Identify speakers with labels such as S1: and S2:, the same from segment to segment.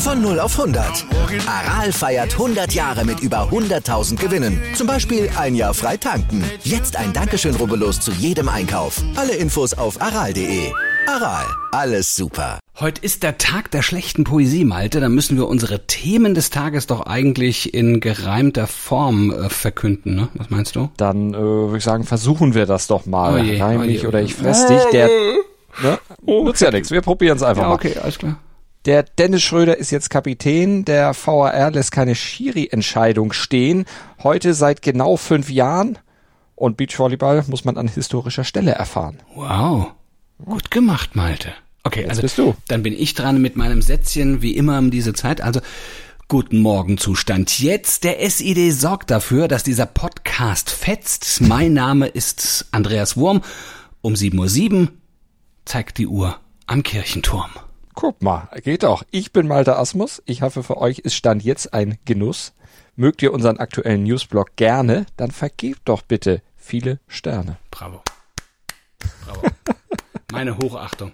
S1: Von 0 auf 100. Aral feiert 100 Jahre mit über 100.000 Gewinnen. Zum Beispiel ein Jahr frei tanken. Jetzt ein Dankeschön, rubbellos zu jedem Einkauf. Alle Infos auf aral.de. Aral, alles super.
S2: Heute ist der Tag der schlechten Poesie, Malte. Da müssen wir unsere Themen des Tages doch eigentlich in gereimter Form äh, verkünden, ne? Was meinst du?
S3: Dann äh, würde ich sagen, versuchen wir das doch mal.
S2: Oh je,
S3: Reim
S2: oh je, oh
S3: oder ich fress dich. Der, ne? Nutzt ja nichts. Wir probieren es einfach
S2: Ja,
S3: mal.
S2: okay, alles klar.
S3: Der Dennis Schröder ist jetzt Kapitän. Der VAR lässt keine Schiri-Entscheidung stehen. Heute seit genau fünf Jahren. Und Beachvolleyball muss man an historischer Stelle erfahren.
S2: Wow. Gut gemacht, Malte. Okay,
S3: Jetzt
S2: also
S3: bist du.
S2: dann bin ich dran mit meinem Sätzchen, wie immer um diese Zeit. Also Guten Morgen Zustand. Jetzt der SID sorgt dafür, dass dieser Podcast fetzt. Mein Name ist Andreas Wurm. Um 7.07 Uhr zeigt die Uhr am Kirchenturm.
S3: Guck mal, geht doch. Ich bin Malte Asmus. Ich hoffe, für euch ist Stand jetzt ein Genuss. Mögt ihr unseren aktuellen Newsblog gerne, dann vergebt doch bitte viele Sterne.
S2: Bravo. Bravo. Meine Hochachtung.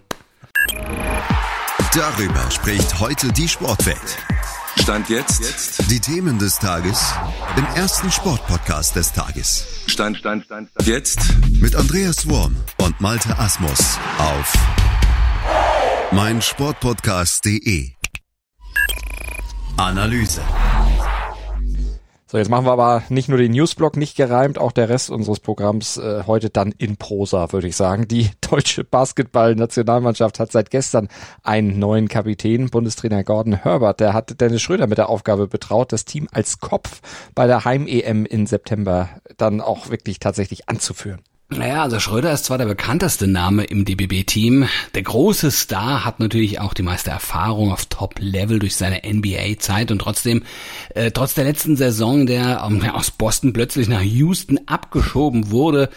S4: Darüber spricht heute die Sportwelt.
S5: Stand jetzt.
S4: Die Themen des Tages im ersten Sportpodcast des Tages.
S5: Stand, Stand, Stand, Stand. Jetzt.
S4: Mit Andreas Worm und Malte Asmus auf meinsportpodcast.de. Analyse.
S3: So, jetzt machen wir aber nicht nur den Newsblog nicht gereimt, auch der Rest unseres Programms äh, heute dann in Prosa, würde ich sagen. Die deutsche Basketball-Nationalmannschaft hat seit gestern einen neuen Kapitän, Bundestrainer Gordon Herbert. Der hat Dennis Schröder mit der Aufgabe betraut, das Team als Kopf bei der Heim-EM im September dann auch wirklich tatsächlich anzuführen.
S2: Naja, also Schröder ist zwar der bekannteste Name im DBB-Team. Der große Star hat natürlich auch die meiste Erfahrung auf Top-Level durch seine NBA-Zeit und trotzdem, äh, trotz der letzten Saison, der ähm, aus Boston plötzlich nach Houston abgeschoben wurde,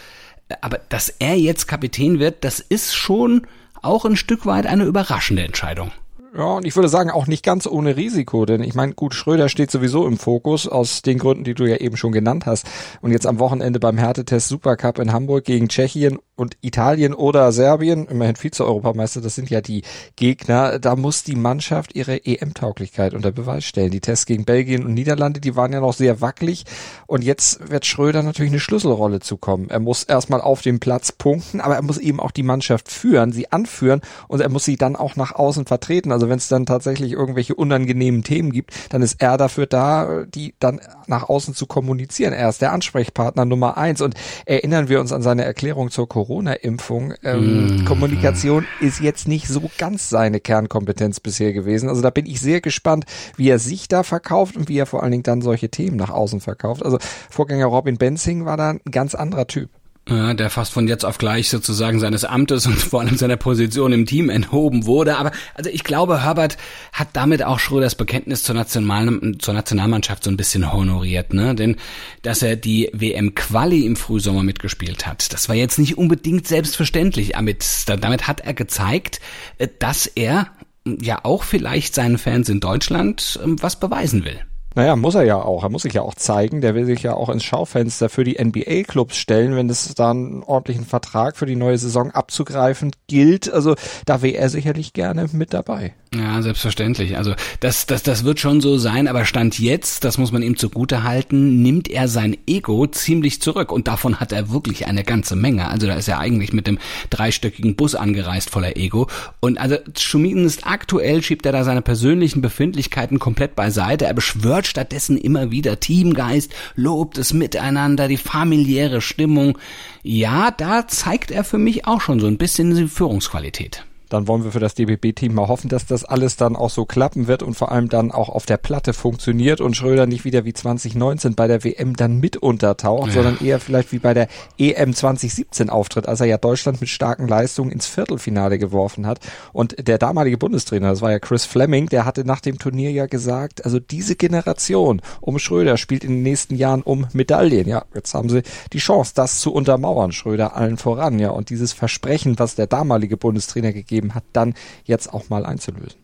S2: äh, aber dass er jetzt Kapitän wird, das ist schon auch ein Stück weit eine überraschende Entscheidung.
S3: Ja, und ich würde sagen, auch nicht ganz ohne Risiko, denn ich meine, gut, Schröder steht sowieso im Fokus, aus den Gründen, die du ja eben schon genannt hast. Und jetzt am Wochenende beim Härtetest Supercup in Hamburg gegen Tschechien und Italien oder Serbien, immerhin Vize-Europameister, das sind ja die Gegner, da muss die Mannschaft ihre EM-Tauglichkeit unter Beweis stellen. Die Tests gegen Belgien und Niederlande, die waren ja noch sehr wackelig und jetzt wird Schröder natürlich eine Schlüsselrolle zukommen. Er muss erstmal auf dem Platz punkten, aber er muss eben auch die Mannschaft führen, sie anführen und er muss sie dann auch nach außen vertreten. Also wenn es dann tatsächlich irgendwelche unangenehmen Themen gibt, dann ist er dafür da, die dann nach außen zu kommunizieren. Er ist der Ansprechpartner Nummer eins und erinnern wir uns an seine Erklärung zur Corona-Impfung. Ähm, Kommunikation ist jetzt nicht so ganz seine Kernkompetenz bisher gewesen. Also da bin ich sehr gespannt, wie er sich da verkauft und wie er vor allen Dingen dann solche Themen nach außen verkauft. Also Vorgänger Robin Benzing war da ein ganz anderer Typ.
S2: Ja, der fast von jetzt auf gleich sozusagen seines Amtes und vor allem seiner Position im Team enthoben wurde. Aber also ich glaube, Herbert hat damit auch Schröders Bekenntnis zur, National zur Nationalmannschaft so ein bisschen honoriert, ne? Denn dass er die WM-Quali im Frühsommer mitgespielt hat, das war jetzt nicht unbedingt selbstverständlich. Damit, damit hat er gezeigt, äh, dass er ja auch vielleicht seinen Fans in Deutschland ähm, was beweisen will.
S3: Naja, muss er ja auch. Er muss sich ja auch zeigen. Der will sich ja auch ins Schaufenster für die NBA-Clubs stellen, wenn es da einen ordentlichen Vertrag für die neue Saison abzugreifen gilt. Also da wäre er sicherlich gerne mit dabei.
S2: Ja, selbstverständlich. Also das, das, das wird schon so sein, aber Stand jetzt, das muss man ihm zugute halten, nimmt er sein Ego ziemlich zurück und davon hat er wirklich eine ganze Menge. Also da ist er eigentlich mit dem dreistöckigen Bus angereist voller Ego und also zumindest aktuell schiebt er da seine persönlichen Befindlichkeiten komplett beiseite. Er beschwört stattdessen immer wieder Teamgeist, lobt das Miteinander, die familiäre Stimmung. Ja, da zeigt er für mich auch schon so ein bisschen die Führungsqualität.
S3: Dann wollen wir für das DBB-Team mal hoffen, dass das alles dann auch so klappen wird und vor allem dann auch auf der Platte funktioniert und Schröder nicht wieder wie 2019 bei der WM dann mit untertaucht, ja. sondern eher vielleicht wie bei der EM 2017 auftritt, als er ja Deutschland mit starken Leistungen ins Viertelfinale geworfen hat. Und der damalige Bundestrainer, das war ja Chris Fleming, der hatte nach dem Turnier ja gesagt, also diese Generation um Schröder spielt in den nächsten Jahren um Medaillen. Ja, jetzt haben sie die Chance, das zu untermauern, Schröder allen voran. Ja, und dieses Versprechen, was der damalige Bundestrainer gegeben gegeben hat, dann jetzt auch mal einzulösen.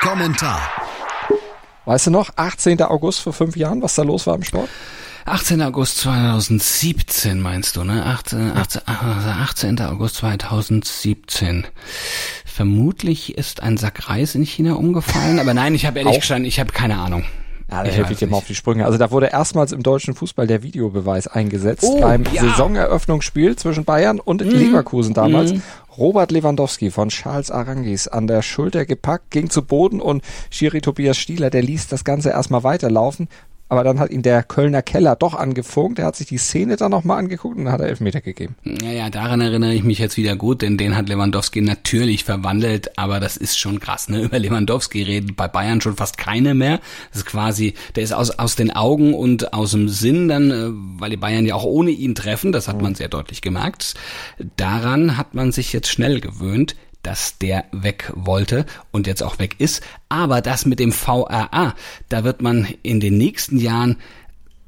S4: Kommentar.
S3: Weißt du noch, 18. August vor fünf Jahren, was da los war im Sport?
S2: 18. August 2017 meinst du, ne? 18, 18, 18. August 2017. Vermutlich ist ein Sack Reis in China umgefallen, aber nein, ich habe ehrlich gestanden, ich habe keine Ahnung.
S3: Ja, da helfe ich dir mal auf die Sprünge. Also da wurde erstmals im deutschen Fußball der Videobeweis eingesetzt oh, beim ja. Saisoneröffnungsspiel zwischen Bayern und mm. Leverkusen damals. Mm. Robert Lewandowski von Charles Arangis an der Schulter gepackt, ging zu Boden und Schiri Tobias Stieler, der ließ das Ganze erstmal weiterlaufen, aber dann hat ihn der Kölner Keller doch angefunkt. Er hat sich die Szene dann nochmal angeguckt und dann hat er Elfmeter gegeben.
S2: Ja, ja, daran erinnere ich mich jetzt wieder gut, denn den hat Lewandowski natürlich verwandelt, aber das ist schon krass, ne? Über Lewandowski redet bei Bayern schon fast keine mehr. Das ist quasi, der ist aus, aus den Augen und aus dem Sinn dann, äh, weil die Bayern ja auch ohne ihn treffen, das hat man sehr deutlich gemerkt. Daran hat man sich jetzt schnell gewöhnt dass der weg wollte und jetzt auch weg ist. Aber das mit dem VRA, da wird man in den nächsten Jahren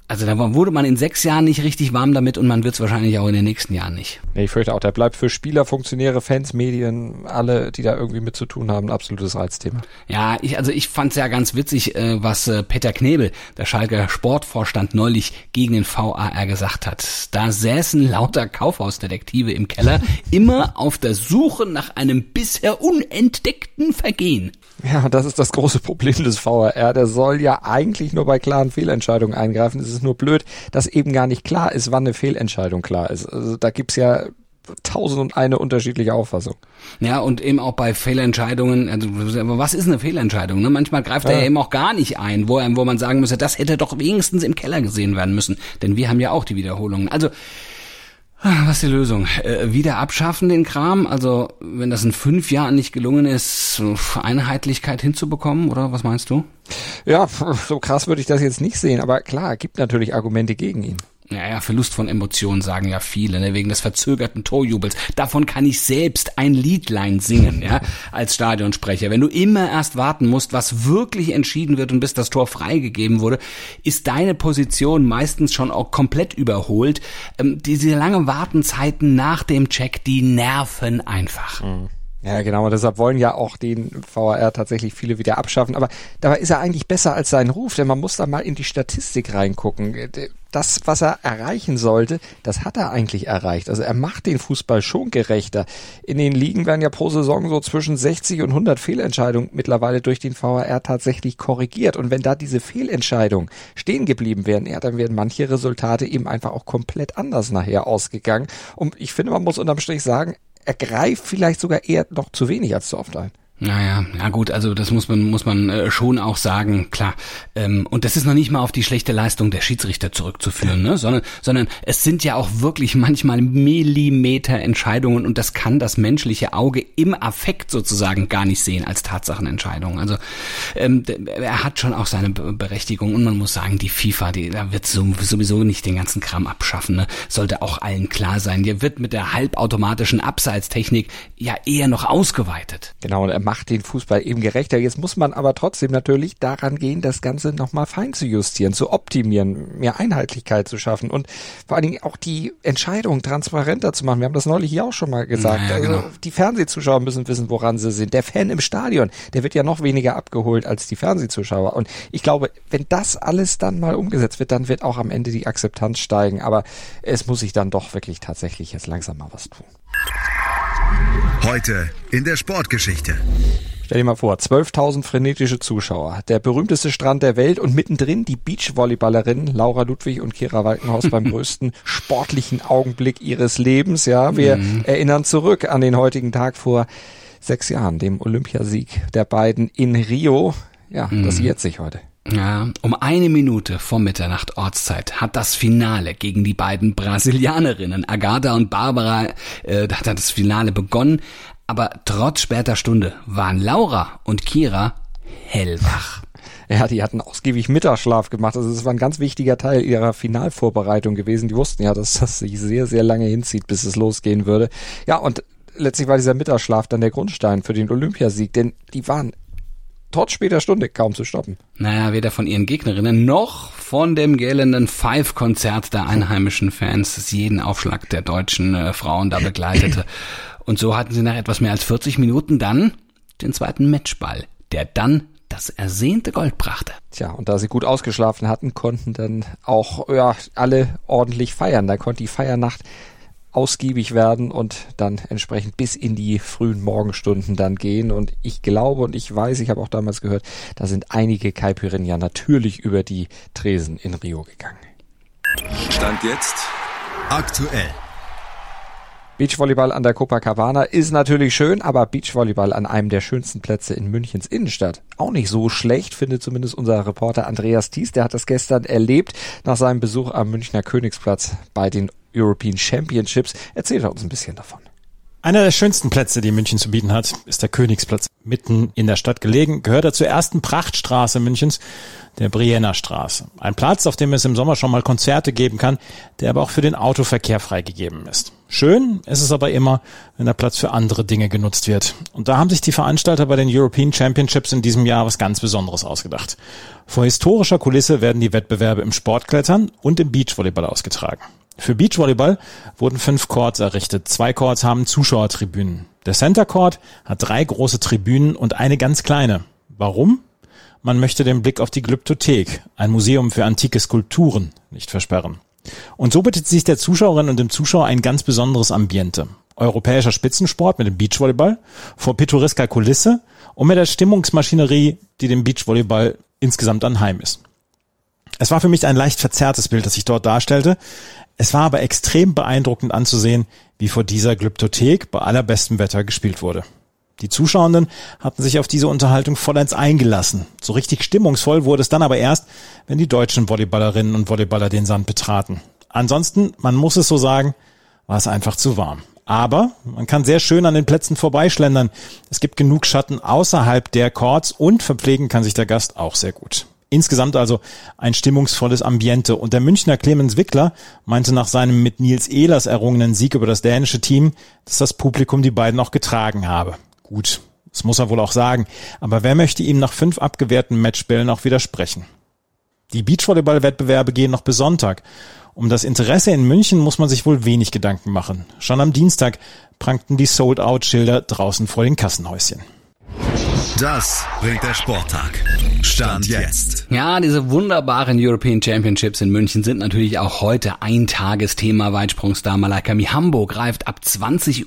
S2: also da wurde man in sechs Jahren nicht richtig warm damit und man wird es wahrscheinlich auch in den nächsten Jahren nicht.
S3: Nee, ich fürchte auch, der bleibt für Spieler, Funktionäre, Fans, Medien, alle, die da irgendwie mit zu tun haben, ein absolutes Reizthema.
S2: Ja, ich, also ich fand es ja ganz witzig, äh, was äh, Peter Knebel, der Schalker Sportvorstand, neulich gegen den VAR gesagt hat. Da säßen lauter Kaufhausdetektive im Keller, immer auf der Suche nach einem bisher unentdeckten Vergehen.
S3: Ja, das ist das große Problem des VAR. Der soll ja eigentlich nur bei klaren Fehlentscheidungen eingreifen. Es ist nur blöd, dass eben gar nicht klar ist, wann eine Fehlentscheidung klar ist. Also da gibt's ja tausend und eine unterschiedliche Auffassung.
S2: Ja, und eben auch bei Fehlentscheidungen, also was ist eine Fehlentscheidung? Ne? Manchmal greift ja. er eben auch gar nicht ein, wo, wo man sagen müsste, das hätte doch wenigstens im Keller gesehen werden müssen. Denn wir haben ja auch die Wiederholungen. Also was ist die Lösung? Äh, wieder abschaffen den Kram? Also, wenn das in fünf Jahren nicht gelungen ist, Einheitlichkeit hinzubekommen, oder was meinst du?
S3: Ja, so krass würde ich das jetzt nicht sehen, aber klar, gibt natürlich Argumente gegen ihn.
S2: Ja, ja, Verlust von Emotionen sagen ja viele, ne, wegen des verzögerten Torjubels. Davon kann ich selbst ein Liedlein singen, ja, als Stadionsprecher. Wenn du immer erst warten musst, was wirklich entschieden wird und bis das Tor freigegeben wurde, ist deine Position meistens schon auch komplett überholt. Ähm, diese lange Wartenzeiten nach dem Check, die nerven einfach. Mhm.
S3: Ja, genau. Und deshalb wollen ja auch den VAR tatsächlich viele wieder abschaffen. Aber dabei ist er eigentlich besser als sein Ruf, denn man muss da mal in die Statistik reingucken. Das, was er erreichen sollte, das hat er eigentlich erreicht. Also er macht den Fußball schon gerechter. In den Ligen werden ja pro Saison so zwischen 60 und 100 Fehlentscheidungen mittlerweile durch den VAR tatsächlich korrigiert. Und wenn da diese Fehlentscheidungen stehen geblieben wären, ja, dann wären manche Resultate eben einfach auch komplett anders nachher ausgegangen. Und ich finde, man muss unterm Strich sagen, er greift vielleicht sogar eher noch zu wenig als zu oft ein.
S2: Naja, ja gut, also das muss man muss man äh, schon auch sagen, klar. Ähm, und das ist noch nicht mal auf die schlechte Leistung der Schiedsrichter zurückzuführen, ne? sondern sondern es sind ja auch wirklich manchmal Millimeter Entscheidungen und das kann das menschliche Auge im Affekt sozusagen gar nicht sehen als Tatsachenentscheidung. Also ähm, er hat schon auch seine Berechtigung und man muss sagen, die FIFA, die da wird sowieso nicht den ganzen Kram abschaffen, ne? sollte auch allen klar sein. Die wird mit der halbautomatischen Abseitstechnik ja eher noch ausgeweitet.
S3: Genau. Macht den Fußball eben gerechter. Jetzt muss man aber trotzdem natürlich daran gehen, das Ganze nochmal fein zu justieren, zu optimieren, mehr Einheitlichkeit zu schaffen und vor allen Dingen auch die Entscheidung transparenter zu machen. Wir haben das neulich hier auch schon mal gesagt. Ja, genau. also die Fernsehzuschauer müssen wissen, woran sie sind. Der Fan im Stadion, der wird ja noch weniger abgeholt als die Fernsehzuschauer. Und ich glaube, wenn das alles dann mal umgesetzt wird, dann wird auch am Ende die Akzeptanz steigen. Aber es muss sich dann doch wirklich tatsächlich jetzt langsam mal was tun.
S4: Heute in der Sportgeschichte.
S3: Stell dir mal vor, 12.000 frenetische Zuschauer, der berühmteste Strand der Welt und mittendrin die Beachvolleyballerinnen Laura Ludwig und Kira Walkenhaus beim größten sportlichen Augenblick ihres Lebens. Ja, wir mhm. erinnern zurück an den heutigen Tag vor sechs Jahren, dem Olympiasieg der beiden in Rio. Ja, mhm. das jährt sich heute.
S2: Ja, um eine Minute vor Mitternacht Ortszeit hat das Finale gegen die beiden Brasilianerinnen Agatha und Barbara, äh, hat das Finale begonnen. Aber trotz später Stunde waren Laura und Kira hellwach.
S3: Ja, die hatten ausgiebig Mittagsschlaf gemacht. Also es war ein ganz wichtiger Teil ihrer Finalvorbereitung gewesen. Die wussten ja, dass das sich sehr, sehr lange hinzieht, bis es losgehen würde. Ja, und letztlich war dieser Mittagsschlaf dann der Grundstein für den Olympiasieg, denn die waren trotz später Stunde kaum zu stoppen.
S2: Naja, weder von ihren Gegnerinnen noch von dem gellenden Five-Konzert der einheimischen Fans, das jeden Aufschlag der deutschen äh, Frauen da begleitete. Und so hatten sie nach etwas mehr als 40 Minuten dann den zweiten Matchball, der dann das ersehnte Gold brachte.
S3: Tja, und da sie gut ausgeschlafen hatten, konnten dann auch ja, alle ordentlich feiern. Da konnte die Feiernacht ausgiebig werden und dann entsprechend bis in die frühen Morgenstunden dann gehen. Und ich glaube und ich weiß, ich habe auch damals gehört, da sind einige Kaipirinnen ja natürlich über die Tresen in Rio gegangen.
S5: Stand jetzt
S4: Aktuell.
S3: Beachvolleyball an der Copacabana ist natürlich schön, aber Beachvolleyball an einem der schönsten Plätze in Münchens Innenstadt auch nicht so schlecht, findet zumindest unser Reporter Andreas Thies. Der hat das gestern erlebt nach seinem Besuch am Münchner Königsplatz bei den European Championships. Erzählt er uns ein bisschen davon.
S6: Einer der schönsten Plätze, die München zu bieten hat, ist der Königsplatz. Mitten in der Stadt gelegen, gehört er zur ersten Prachtstraße Münchens, der Brienner Straße. Ein Platz, auf dem es im Sommer schon mal Konzerte geben kann, der aber auch für den Autoverkehr freigegeben ist. Schön ist es aber immer, wenn der Platz für andere Dinge genutzt wird. Und da haben sich die Veranstalter bei den European Championships in diesem Jahr was ganz Besonderes ausgedacht. Vor historischer Kulisse werden die Wettbewerbe im Sportklettern und im Beachvolleyball ausgetragen. Für Beachvolleyball wurden fünf Courts errichtet. Zwei Courts haben Zuschauertribünen. Der Center Court hat drei große Tribünen und eine ganz kleine. Warum? Man möchte den Blick auf die Glyptothek, ein Museum für antike Skulpturen, nicht versperren. Und so bietet sich der Zuschauerin und dem Zuschauer ein ganz besonderes Ambiente. Europäischer Spitzensport mit dem Beachvolleyball, vor pittoresker Kulisse und mit der Stimmungsmaschinerie, die dem Beachvolleyball insgesamt anheim ist. Es war für mich ein leicht verzerrtes Bild, das sich dort darstellte. Es war aber extrem beeindruckend anzusehen, wie vor dieser Glyptothek bei allerbestem Wetter gespielt wurde. Die Zuschauenden hatten sich auf diese Unterhaltung vollends eingelassen. So richtig stimmungsvoll wurde es dann aber erst, wenn die deutschen Volleyballerinnen und Volleyballer den Sand betraten. Ansonsten, man muss es so sagen, war es einfach zu warm. Aber man kann sehr schön an den Plätzen vorbeischlendern. Es gibt genug Schatten außerhalb der Courts und verpflegen kann sich der Gast auch sehr gut. Insgesamt also ein stimmungsvolles Ambiente. Und der Münchner Clemens Wickler meinte nach seinem mit Nils Ehlers errungenen Sieg über das dänische Team, dass das Publikum die beiden auch getragen habe. Gut, das muss er wohl auch sagen. Aber wer möchte ihm nach fünf abgewehrten Matchbällen auch widersprechen? Die Beachvolleyball-Wettbewerbe gehen noch bis Sonntag. Um das Interesse in München muss man sich wohl wenig Gedanken machen. Schon am Dienstag prangten die Sold-Out-Schilder draußen vor den Kassenhäuschen.
S4: Das bringt der Sporttag. Stand jetzt.
S2: Ja, diese wunderbaren European Championships in München sind natürlich auch heute ein Tagesthema. Weitsprungstar Malaika Mihambo greift ab 20.58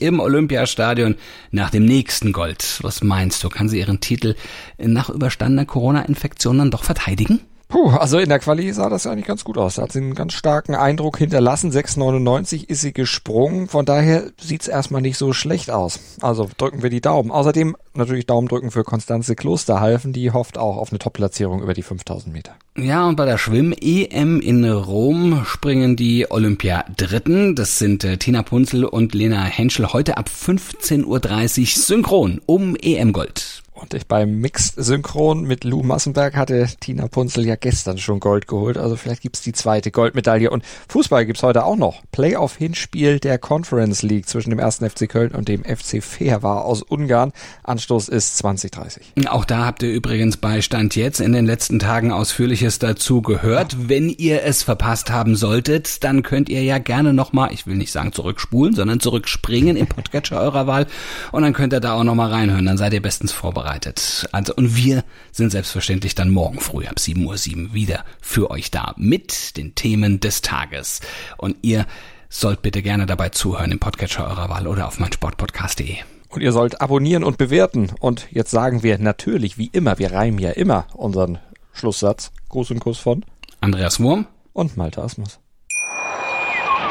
S2: Uhr im Olympiastadion nach dem nächsten Gold. Was meinst du, kann sie ihren Titel nach überstandener Corona-Infektion dann doch verteidigen?
S3: Puh, also in der Quali sah das ja eigentlich ganz gut aus. Da hat sie einen ganz starken Eindruck hinterlassen. 6,99 ist sie gesprungen. Von daher sieht's erstmal nicht so schlecht aus. Also drücken wir die Daumen. Außerdem natürlich Daumen drücken für Konstanze Klosterhalfen. Die hofft auch auf eine Top-Platzierung über die 5000 Meter.
S2: Ja, und bei der Schwimm-EM in Rom springen die Olympia-Dritten. Das sind äh, Tina Punzel und Lena Henschel heute ab 15.30 Uhr synchron um EM-Gold.
S3: Und ich beim Mixed-Synchron mit Lou Massenberg hatte Tina Punzel ja gestern schon Gold geholt. Also vielleicht gibt's die zweite Goldmedaille. Und Fußball gibt's heute auch noch. Playoff-Hinspiel der Conference League zwischen dem 1. FC Köln und dem FC Fehervar aus Ungarn. Anstoß ist 2030.
S2: Auch da habt ihr übrigens bei Stand jetzt in den letzten Tagen Ausführliches dazu gehört. Wenn ihr es verpasst haben solltet, dann könnt ihr ja gerne nochmal, ich will nicht sagen zurückspulen, sondern zurückspringen im Podcatcher eurer Wahl. Und dann könnt ihr da auch nochmal reinhören. Dann seid ihr bestens vorbereitet vorbereitet. Also, und wir sind selbstverständlich dann morgen früh ab 7.07 Uhr wieder für euch da mit den Themen des Tages. Und ihr sollt bitte gerne dabei zuhören im Podcatcher eurer Wahl oder auf meinsportpodcast.de.
S3: Und ihr sollt abonnieren und bewerten. Und jetzt sagen wir natürlich, wie immer, wir reimen ja immer unseren Schlusssatz. Gruß und Kuss von
S2: Andreas Wurm
S3: und Malte Asmus.